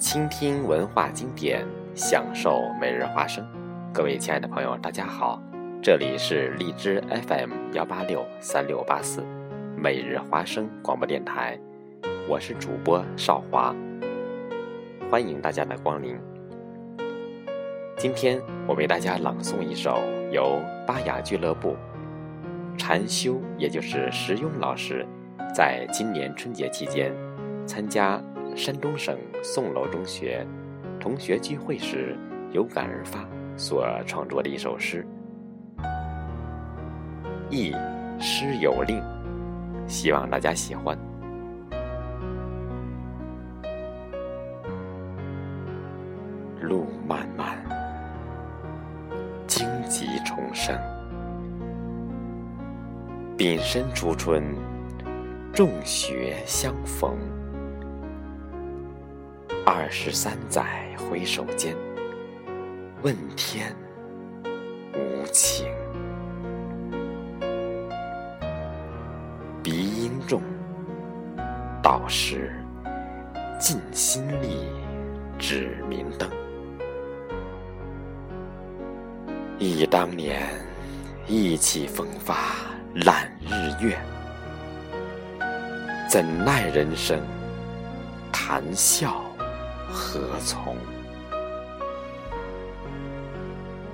倾听文化经典，享受每日花生。各位亲爱的朋友，大家好，这里是荔枝 FM 幺八六三六八四每日花生广播电台，我是主播少华，欢迎大家的光临。今天我为大家朗诵一首由巴雅俱乐部禅修，也就是石庸老师，在今年春节期间参加。山东省宋楼中学同学聚会时有感而发所创作的一首诗，忆诗有令，希望大家喜欢。路漫漫，荆棘丛生，丙申初春，众学相逢。二十三载回首间，问天无情。鼻音重，到时尽心力指明灯。忆当年，意气风发揽日月，怎奈人生谈笑。何从？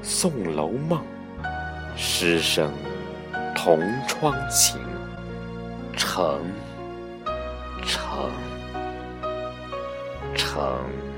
宋楼梦，师生同窗情，成，成，成。